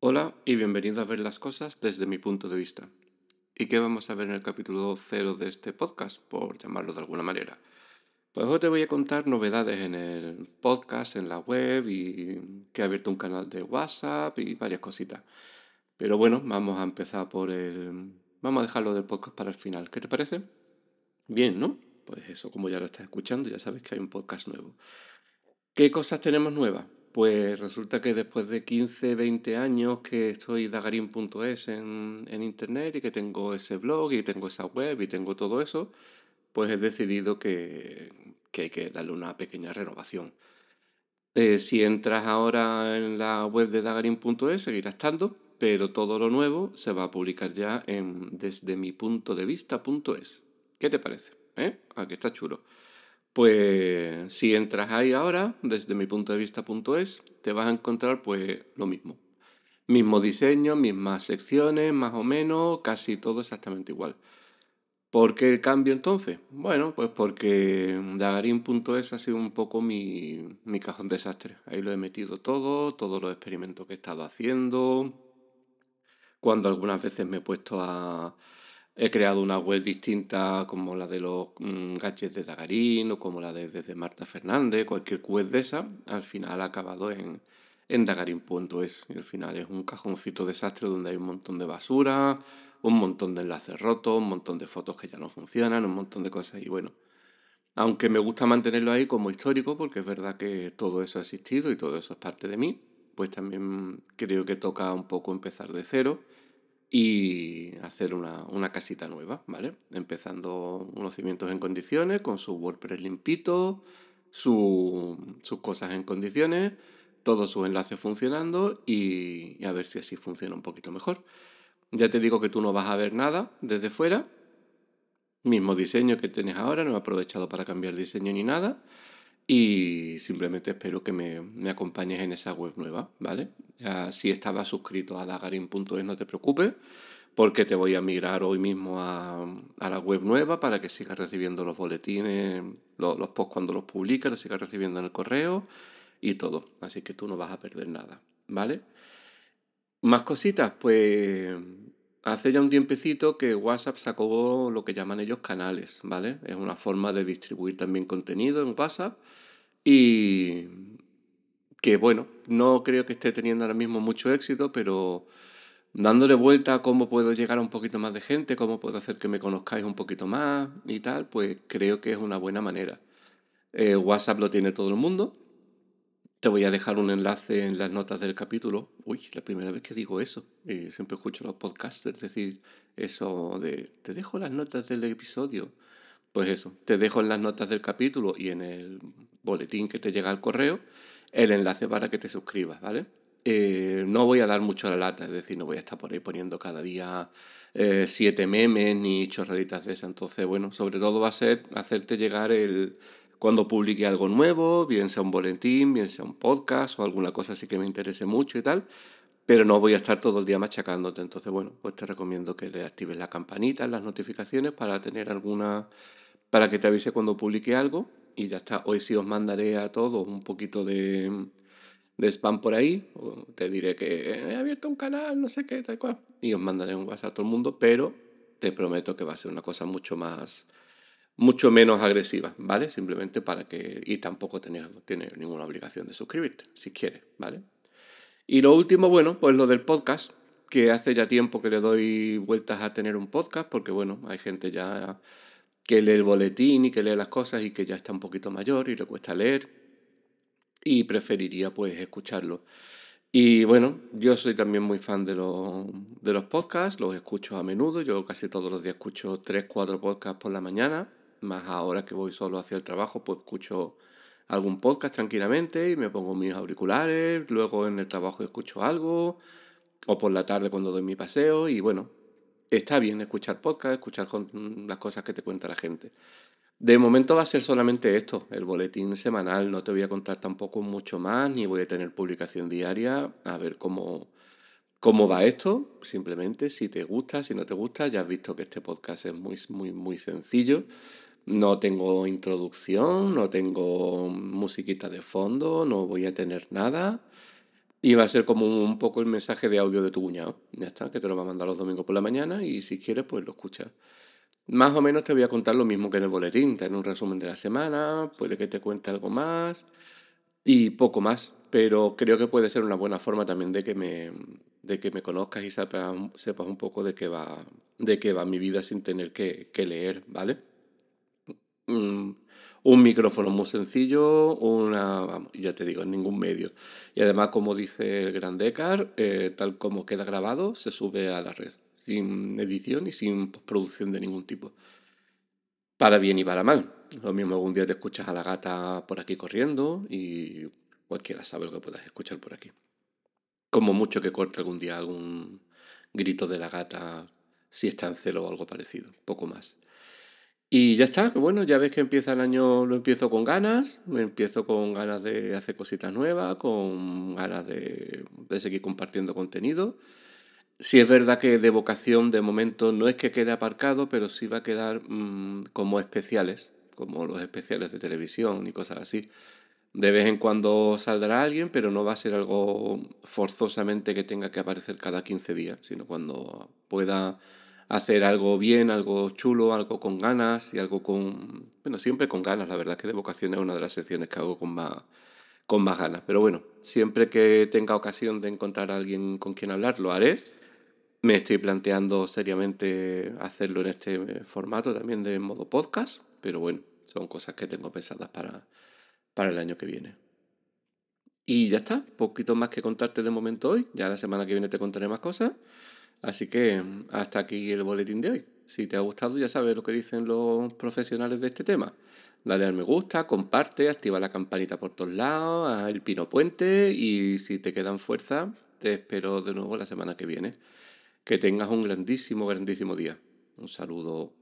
Hola y bienvenido a ver las cosas desde mi punto de vista. ¿Y qué vamos a ver en el capítulo cero de este podcast, por llamarlo de alguna manera? Pues hoy te voy a contar novedades en el podcast, en la web y que he abierto un canal de WhatsApp y varias cositas. Pero bueno, vamos a empezar por el... Vamos a dejarlo del podcast para el final. ¿Qué te parece? Bien, ¿no? Pues eso, como ya lo estás escuchando, ya sabes que hay un podcast nuevo. ¿Qué cosas tenemos nuevas? Pues resulta que después de 15, 20 años que estoy dagarin.es en, en internet y que tengo ese blog y tengo esa web y tengo todo eso, pues he decidido que, que hay que darle una pequeña renovación. Eh, si entras ahora en la web de dagarin.es, seguirá estando, pero todo lo nuevo se va a publicar ya en desde mi punto de vista.es. ¿Qué te parece? ¿Eh? Aquí está chulo. Pues si entras ahí ahora, desde mi punto de vista.es, te vas a encontrar pues lo mismo. Mismo diseño, mismas secciones, más o menos, casi todo exactamente igual. ¿Por qué el cambio entonces? Bueno, pues porque Dagarin.es ha sido un poco mi, mi cajón desastre. Ahí lo he metido todo, todos los experimentos que he estado haciendo. Cuando algunas veces me he puesto a, He creado una web distinta como la de los mm, gadgets de Dagarín o como la de desde Marta Fernández, cualquier web de esa, al final ha acabado en, en dagarin.es. Y al final es un cajoncito desastre donde hay un montón de basura, un montón de enlaces rotos, un montón de fotos que ya no funcionan, un montón de cosas. Y bueno, aunque me gusta mantenerlo ahí como histórico, porque es verdad que todo eso ha existido y todo eso es parte de mí, pues también creo que toca un poco empezar de cero y hacer una, una, casita nueva, ¿vale? Empezando unos cimientos en condiciones, con su WordPress limpito, su, sus cosas en condiciones, todos sus enlaces funcionando y, a ver si así funciona un poquito mejor. Ya te digo que tú no vas a ver nada desde fuera, mismo diseño que tienes ahora, no he aprovechado para cambiar diseño ni nada. Y simplemente espero que me, me, acompañes en esa web nueva, ¿vale? Si estabas suscrito a dagarin.es no te preocupes, porque te voy a migrar hoy mismo a, a, la web nueva para que sigas recibiendo los boletines, los, los posts cuando los publicas, los sigas recibiendo en el correo y todo. Así que tú no vas a perder nada, ¿vale? Más cositas, pues Hace ya un tiempecito que WhatsApp sacó lo que llaman ellos canales, ¿vale? Es una forma de distribuir también contenido en WhatsApp y que bueno, no creo que esté teniendo ahora mismo mucho éxito, pero dándole vuelta a cómo puedo llegar a un poquito más de gente, cómo puedo hacer que me conozcáis un poquito más y tal, pues creo que es una buena manera. Eh, WhatsApp lo tiene todo el mundo, te voy a dejar un enlace en las notas del capítulo. Uy, la primera vez que digo eso. Eh, siempre escucho los podcasters decir eso de te dejo las notas del episodio. Pues eso, te dejo en las notas del capítulo y en el boletín que te llega al correo el enlace para que te suscribas, ¿vale? Eh, no voy a dar mucho la lata, es decir, no voy a estar por ahí poniendo cada día eh, siete memes ni chorraditas de eso. Entonces, bueno, sobre todo va a ser hacerte llegar el, cuando publique algo nuevo, bien sea un boletín, bien sea un podcast o alguna cosa así que me interese mucho y tal, pero no voy a estar todo el día machacándote. Entonces, bueno, pues te recomiendo que le actives la campanita, las notificaciones para tener alguna, para que te avise cuando publique algo y ya está. Hoy sí os mandaré a todos un poquito de, de spam por ahí, te diré que he abierto un canal, no sé qué, tal cual, y os mandaré un WhatsApp a todo el mundo, pero te prometo que va a ser una cosa mucho más mucho menos agresiva, ¿vale? Simplemente para que... Y tampoco tienes, ninguna obligación de suscribirte, si quieres, ¿vale? Y lo último, bueno, pues lo del podcast, que hace ya tiempo que le doy vueltas a tener un podcast, porque bueno, hay gente ya que lee el boletín y que lee las cosas y que ya está un poquito mayor y le cuesta leer y preferiría pues escucharlo. Y bueno, yo soy también muy fan de, los, de los podcasts, los escucho a menudo, yo casi todos los días escucho 3, 4 podcasts por la mañana más ahora que voy solo hacia el trabajo, pues escucho algún podcast tranquilamente y me pongo mis auriculares, luego en el trabajo escucho algo, o por la tarde cuando doy mi paseo, y bueno, está bien escuchar podcast, escuchar las cosas que te cuenta la gente. De momento va a ser solamente esto, el boletín semanal, no te voy a contar tampoco mucho más, ni voy a tener publicación diaria, a ver cómo, cómo va esto, simplemente si te gusta, si no te gusta, ya has visto que este podcast es muy, muy, muy sencillo. No tengo introducción, no tengo musiquita de fondo, no voy a tener nada. Y va a ser como un poco el mensaje de audio de tu cuñado. Ya está, que te lo va a mandar los domingos por la mañana y si quieres, pues lo escuchas. Más o menos te voy a contar lo mismo que en el boletín, tener un resumen de la semana, puede que te cuente algo más y poco más, pero creo que puede ser una buena forma también de que me, de que me conozcas y sepas, sepas un poco de qué va, de qué va mi vida sin tener que, que leer, ¿vale? Mm, un micrófono muy sencillo, una, vamos, ya te digo, en ningún medio. Y además, como dice el gran Decar, eh, tal como queda grabado, se sube a la red, sin edición y sin postproducción de ningún tipo. Para bien y para mal. Lo mismo algún día te escuchas a la gata por aquí corriendo y cualquiera sabe lo que puedas escuchar por aquí. Como mucho que corte algún día algún grito de la gata si está en celo o algo parecido, poco más. Y ya está, bueno, ya ves que empieza el año, lo empiezo con ganas, me empiezo con ganas de hacer cositas nuevas, con ganas de, de seguir compartiendo contenido. Si es verdad que de vocación de momento no es que quede aparcado, pero sí va a quedar mmm, como especiales, como los especiales de televisión y cosas así. De vez en cuando saldrá alguien, pero no va a ser algo forzosamente que tenga que aparecer cada 15 días, sino cuando pueda hacer algo bien, algo chulo, algo con ganas y algo con... Bueno, siempre con ganas, la verdad es que de vocación es una de las secciones que hago con más, con más ganas. Pero bueno, siempre que tenga ocasión de encontrar a alguien con quien hablar, lo haré. Me estoy planteando seriamente hacerlo en este formato también de modo podcast, pero bueno, son cosas que tengo pensadas para, para el año que viene. Y ya está, poquito más que contarte de momento hoy. Ya la semana que viene te contaré más cosas. Así que hasta aquí el boletín de hoy. Si te ha gustado, ya sabes lo que dicen los profesionales de este tema. Dale al me gusta, comparte, activa la campanita por todos lados, haz el pino puente y si te quedan fuerzas, te espero de nuevo la semana que viene. Que tengas un grandísimo, grandísimo día. Un saludo